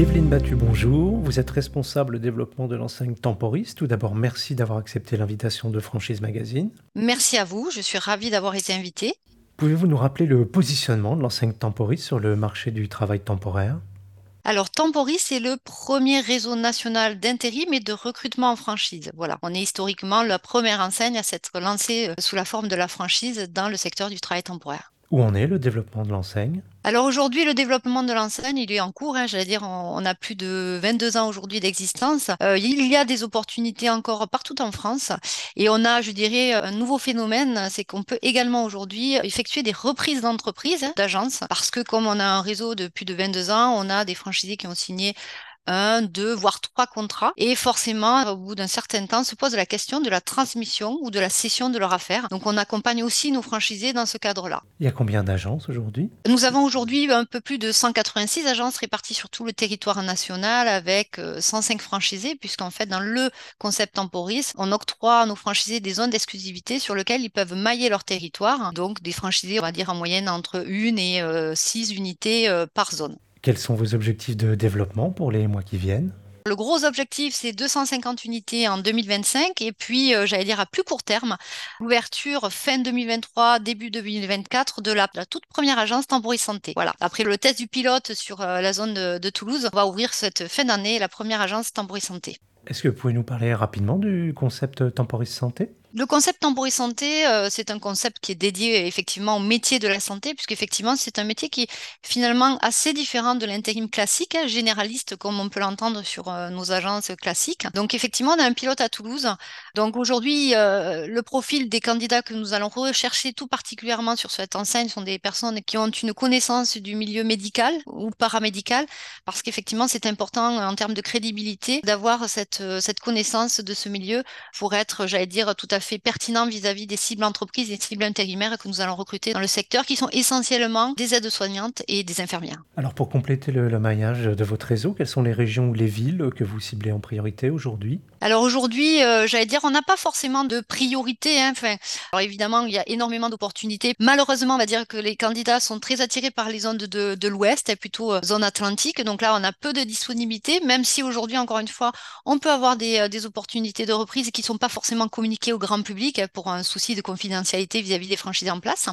Evelyne Battu, bonjour. Vous êtes responsable développement de l'enseigne Temporis. Tout d'abord, merci d'avoir accepté l'invitation de Franchise Magazine. Merci à vous, je suis ravie d'avoir été invitée. Pouvez-vous nous rappeler le positionnement de l'enseigne Temporis sur le marché du travail temporaire? Alors, Temporis, c'est le premier réseau national d'intérim et de recrutement en franchise. Voilà, on est historiquement la première enseigne à s'être lancée euh, sous la forme de la franchise dans le secteur du travail temporaire. Où en est le développement de l'enseigne? Alors aujourd'hui, le développement de l'enseigne, il est en cours. Hein, J'allais dire, on, a plus de 22 ans aujourd'hui d'existence. Euh, il y a des opportunités encore partout en France. Et on a, je dirais, un nouveau phénomène, c'est qu'on peut également aujourd'hui effectuer des reprises d'entreprises, hein, d'agences, parce que comme on a un réseau de plus de 22 ans, on a des franchisés qui ont signé un, deux, voire trois contrats. Et forcément, au bout d'un certain temps, se pose la question de la transmission ou de la cession de leur affaire. Donc, on accompagne aussi nos franchisés dans ce cadre-là. Il y a combien d'agences aujourd'hui? Nous avons aujourd'hui un peu plus de 186 agences réparties sur tout le territoire national avec 105 euh, franchisés, puisqu'en fait, dans le concept Temporis, on octroie à nos franchisés des zones d'exclusivité sur lesquelles ils peuvent mailler leur territoire. Donc, des franchisés, on va dire en moyenne entre une et euh, six unités euh, par zone. Quels sont vos objectifs de développement pour les mois qui viennent? Le gros objectif, c'est 250 unités en 2025 et puis, euh, j'allais dire à plus court terme, l'ouverture fin 2023, début 2024 de la, toute première agence Tambouris Santé. Voilà. Après le test du pilote sur euh, la zone de, de, Toulouse, on va ouvrir cette fin d'année la première agence Tambouris Santé. Est-ce que vous pouvez nous parler rapidement du concept Temporis Santé? Le concept Temporis Santé, euh, c'est un concept qui est dédié effectivement au métier de la santé, puisqu'effectivement, c'est un métier qui est finalement assez différent de l'intérim classique, hein, généraliste, comme on peut l'entendre sur euh, nos agences classiques. Donc, effectivement, on a un pilote à Toulouse. Donc, aujourd'hui, euh, le profil des candidats que nous allons rechercher tout particulièrement sur cette enseigne sont des personnes qui ont une connaissance du milieu médical ou paramédical, parce qu'effectivement, c'est important en termes de crédibilité d'avoir cette, cette connaissance de ce milieu pour être, j'allais dire, tout à fait pertinent vis-à-vis des cibles entreprises et des cibles intérimaires que nous allons recruter dans le secteur, qui sont essentiellement des aides-soignantes et des infirmières. Alors pour compléter le, maillage de votre réseau, quelles sont les régions ou les villes que vous ciblez en priorité aujourd'hui? Alors aujourd'hui, euh, j'allais dire, on n'a pas forcément de priorité. Hein. Enfin, alors évidemment, il y a énormément d'opportunités. Malheureusement, on va dire que les candidats sont très attirés par les zones de, de, l'Ouest, plutôt euh, zone atlantique. Donc là, on a peu de disponibilité, même si aujourd'hui, encore une fois, on peut avoir des, euh, des opportunités de reprise qui ne sont pas forcément communiquées au grand public pour un souci de confidentialité vis-à-vis des franchisés en place.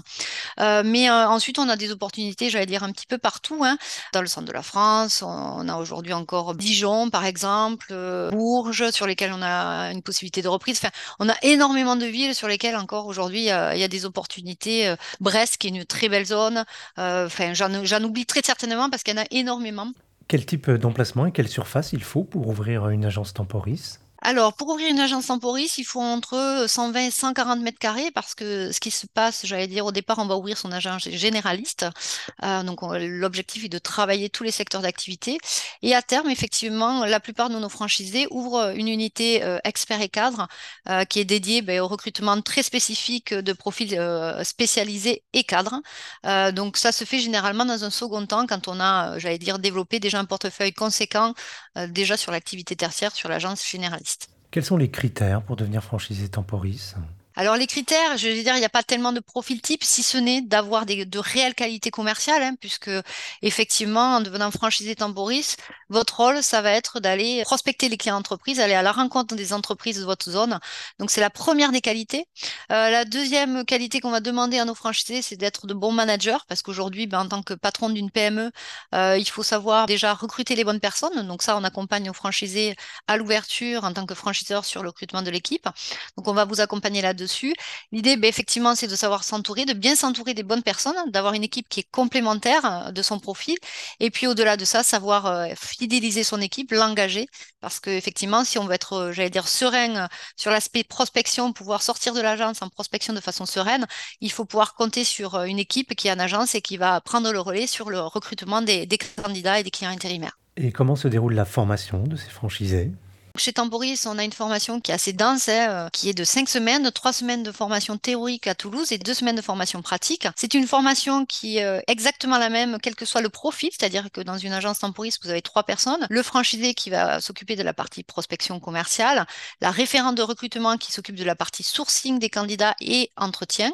Euh, mais euh, ensuite, on a des opportunités, j'allais dire, un petit peu partout. Hein. Dans le centre de la France, on a aujourd'hui encore Dijon, par exemple, euh, Bourges, sur lesquels on a une possibilité de reprise. Enfin, on a énormément de villes sur lesquelles encore aujourd'hui, il y a des opportunités. Brest, qui est une très belle zone. Enfin, j'en oublie très certainement parce qu'il y en a énormément. Quel type d'emplacement et quelle surface il faut pour ouvrir une agence temporis? Alors, pour ouvrir une agence temporis, il faut entre 120 et 140 mètres carrés parce que ce qui se passe, j'allais dire, au départ, on va ouvrir son agence généraliste. Euh, donc, l'objectif est de travailler tous les secteurs d'activité. Et à terme, effectivement, la plupart de nos franchisés ouvrent une unité euh, expert et cadre euh, qui est dédiée ben, au recrutement très spécifique de profils spécialisés et cadres. donc, ça se fait généralement dans un second temps quand on a, j'allais dire, développé déjà un portefeuille conséquent déjà sur l'activité tertiaire, sur l'agence généraliste. Quels sont les critères pour devenir franchisé Temporis alors les critères, je veux dire, il n'y a pas tellement de profil type, si ce n'est d'avoir de réelles qualités commerciales, hein, puisque effectivement, en devenant franchisé Temporis, votre rôle, ça va être d'aller prospecter les clients d'entreprise, aller à la rencontre des entreprises de votre zone. Donc c'est la première des qualités. Euh, la deuxième qualité qu'on va demander à nos franchisés, c'est d'être de bons managers, parce qu'aujourd'hui, ben, en tant que patron d'une PME, euh, il faut savoir déjà recruter les bonnes personnes. Donc ça, on accompagne nos franchisés à l'ouverture en tant que franchiseur sur le recrutement de l'équipe. Donc on va vous accompagner là-dessus L'idée, ben, effectivement, c'est de savoir s'entourer, de bien s'entourer des bonnes personnes, d'avoir une équipe qui est complémentaire euh, de son profil. Et puis, au-delà de ça, savoir euh, fidéliser son équipe, l'engager. Parce qu'effectivement, si on veut être, euh, j'allais dire, serein sur l'aspect prospection, pouvoir sortir de l'agence en prospection de façon sereine, il faut pouvoir compter sur une équipe qui est en agence et qui va prendre le relais sur le recrutement des candidats et des clients intérimaires. Et comment se déroule la formation de ces franchisés? Chez Temporis, on a une formation qui est assez dense, hein, euh, qui est de cinq semaines, trois semaines de formation théorique à Toulouse et deux semaines de formation pratique. C'est une formation qui est euh, exactement la même, quel que soit le profil, c'est-à-dire que dans une agence Temporis, vous avez trois personnes. Le franchisé qui va s'occuper de la partie prospection commerciale, la référente de recrutement qui s'occupe de la partie sourcing des candidats et entretien,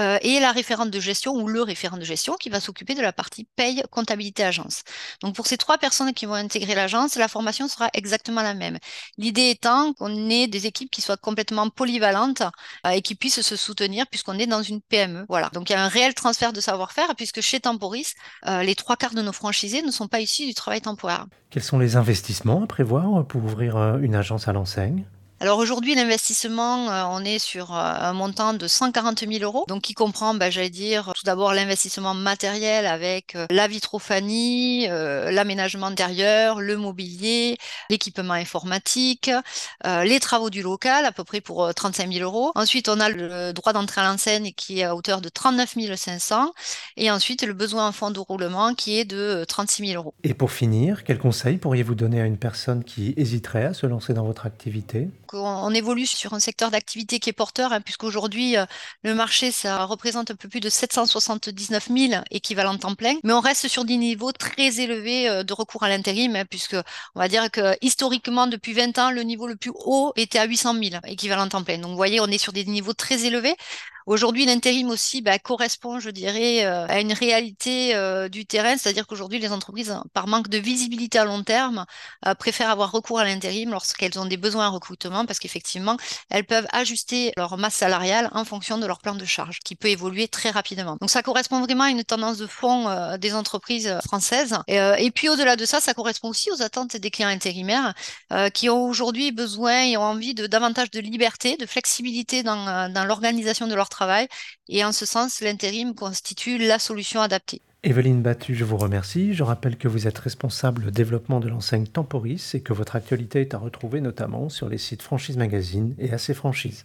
euh, et la référente de gestion ou le référent de gestion qui va s'occuper de la partie paye, comptabilité, agence. Donc pour ces trois personnes qui vont intégrer l'agence, la formation sera exactement la même. L'idée étant qu'on ait des équipes qui soient complètement polyvalentes euh, et qui puissent se soutenir puisqu'on est dans une PME. Voilà. Donc il y a un réel transfert de savoir-faire puisque chez Temporis, euh, les trois quarts de nos franchisés ne sont pas issus du travail temporaire. Quels sont les investissements à prévoir pour ouvrir une agence à l'enseigne? Alors aujourd'hui, l'investissement, euh, on est sur euh, un montant de 140 000 euros, donc qui comprend, bah, j'allais dire, tout d'abord l'investissement matériel avec euh, la vitrophanie, l'aménagement intérieur, le mobilier, l'équipement informatique, les travaux du local, à peu près pour 35 000 euros. Ensuite, on a le droit d'entrée à l'enseigne qui est à hauteur de 39 500 et ensuite le besoin en fonds de roulement qui est de 36 000 euros. Et pour finir, quel conseil pourriez-vous donner à une personne qui hésiterait à se lancer dans votre activité? On évolue sur un secteur d'activité qui est porteur, hein, puisqu'aujourd'hui, euh, le marché, ça représente un peu plus de 779 000 équivalents temps plein, mais on reste sur des niveaux très élevés euh, de recours à l'intérim, hein, puisque on va dire que historiquement, depuis 20 ans, le niveau le plus haut était à 800 000 équivalents temps plein. Donc, vous voyez, on est sur des niveaux très élevés. Aujourd'hui, l'intérim aussi bah, correspond, je dirais, euh, à une réalité euh, du terrain, c'est-à-dire qu'aujourd'hui, les entreprises, par manque de visibilité à long terme, euh, préfèrent avoir recours à l'intérim lorsqu'elles ont des besoins en recrutement, parce qu'effectivement, elles peuvent ajuster leur masse salariale en fonction de leur plan de charge, qui peut évoluer très rapidement. Donc, ça correspond vraiment à une tendance de fond des entreprises françaises. Et, puis, au-delà de ça, ça correspond aussi aux attentes des clients intérimaires qui ont aujourd'hui besoin et ont envie de davantage de liberté, de flexibilité dans, dans l'organisation de leur travail. Et en ce sens, l'intérim constitue la solution adaptée. Evelyne Battu, je vous remercie. Je rappelle que vous êtes responsable développement de l'enseigne Temporis et que votre actualité est à retrouver notamment sur les sites Franchise Magazine et AC Franchise.